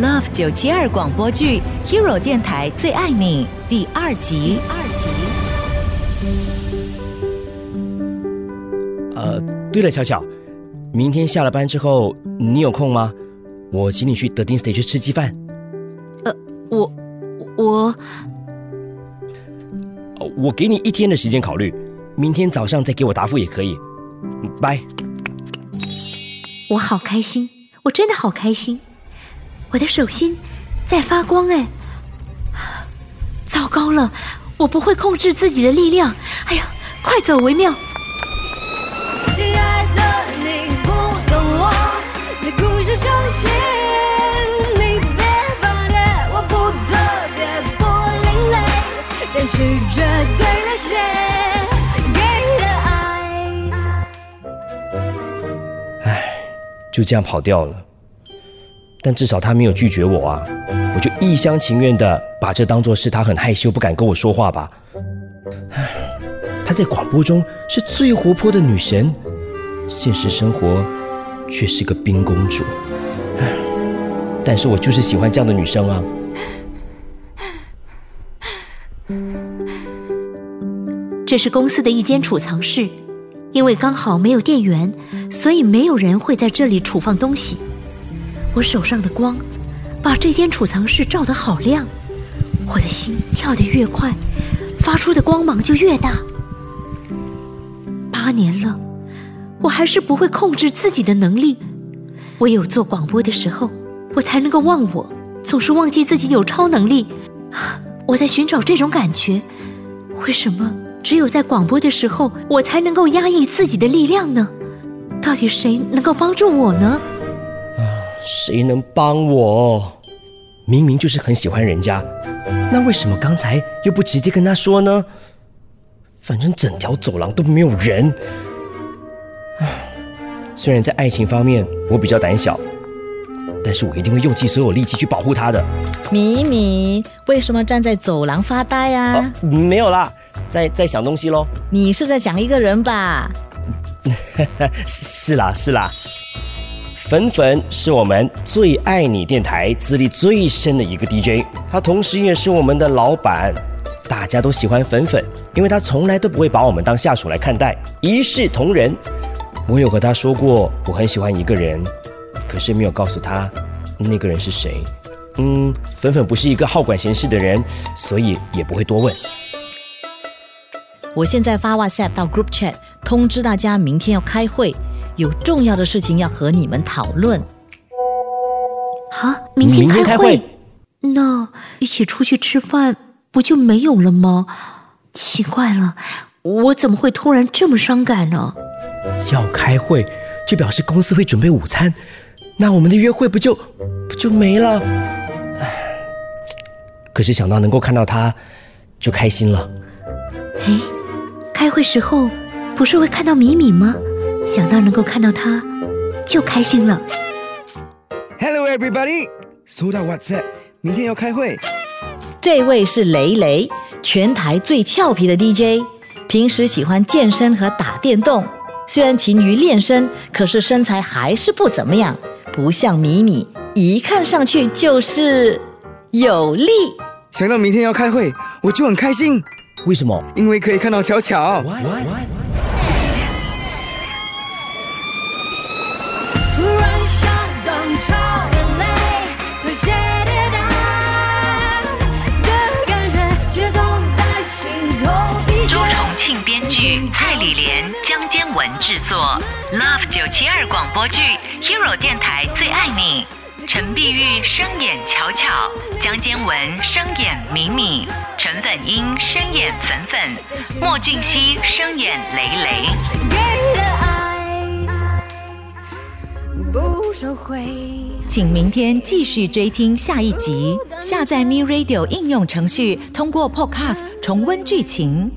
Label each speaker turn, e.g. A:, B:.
A: Love 九七二广播剧《Hero 电台最爱你》第二集。二
B: 集。呃，对了，巧巧，明天下了班之后你有空吗？我请你去德丁 stage 吃鸡饭。
A: 呃，我我，
B: 我给你一天的时间考虑，明天早上再给我答复也可以。拜。
C: 我好开心，我真的好开心，我的手心在发光哎！糟糕了，我不会控制自己的力量，哎呀，快走为妙！亲爱的，你不懂我的故事中心，你别放电，我不特别不另类，但是绝对那些。
B: 就这样跑掉了，但至少他没有拒绝我啊！我就一厢情愿的把这当做是他很害羞不敢跟我说话吧。唉，他在广播中是最活泼的女神，现实生活却是个冰公主。唉，但是我就是喜欢这样的女生啊！
C: 这是公司的一间储藏室。因为刚好没有电源，所以没有人会在这里储放东西。我手上的光把这间储藏室照得好亮，我的心跳得越快，发出的光芒就越大。八年了，我还是不会控制自己的能力。唯有做广播的时候，我才能够忘我，总是忘记自己有超能力。我在寻找这种感觉，为什么？只有在广播的时候，我才能够压抑自己的力量呢。到底谁能够帮助我呢？
B: 啊，谁能帮我？明明就是很喜欢人家，那为什么刚才又不直接跟他说呢？反正整条走廊都没有人。唉，虽然在爱情方面我比较胆小，但是我一定会用尽所有力气去保护他的。
D: 米米，为什么站在走廊发呆啊？
B: 没有啦。在在想东西喽？
D: 你是在想一个人吧？
B: 是 啦是啦，粉粉是我们最爱你电台资历最深的一个 DJ，他同时也是我们的老板，大家都喜欢粉粉，因为他从来都不会把我们当下属来看待，一视同仁。我有和他说过我很喜欢一个人，可是没有告诉他那个人是谁。嗯，粉粉不是一个好管闲事的人，所以也不会多问。
D: 我现在发 WhatsApp 到 Group Chat 通知大家，明天要开会，有重要的事情要和你们讨论。
C: 啊，明天开会？那一起出去吃饭不就没有了吗？奇怪了，我怎么会突然这么伤感呢？
B: 要开会就表示公司会准备午餐，那我们的约会不就不就没了？唉，可是想到能够看到他，就开心了。
C: 哎。开会时候不是会看到米米吗？想到能够看到他，就开心了。
E: Hello everybody，收到 WhatsApp，明天要开会。
D: 这位是雷雷，全台最俏皮的 DJ，平时喜欢健身和打电动。虽然勤于练身，可是身材还是不怎么样，不像米米，一看上去就是有力。
E: 想到明天要开会，我就很开心。
B: 为什么？
E: 因为可以看到巧巧。
A: 朱制作，Love 九七二广播剧，Hero 电台最爱你。陈碧玉声演巧巧，江坚文声演米米，陈粉英声演粉粉，莫俊熙声演雷雷。请明天继续追听下一集，下载 Me Radio 应用程序，通过 Podcast 重温剧情。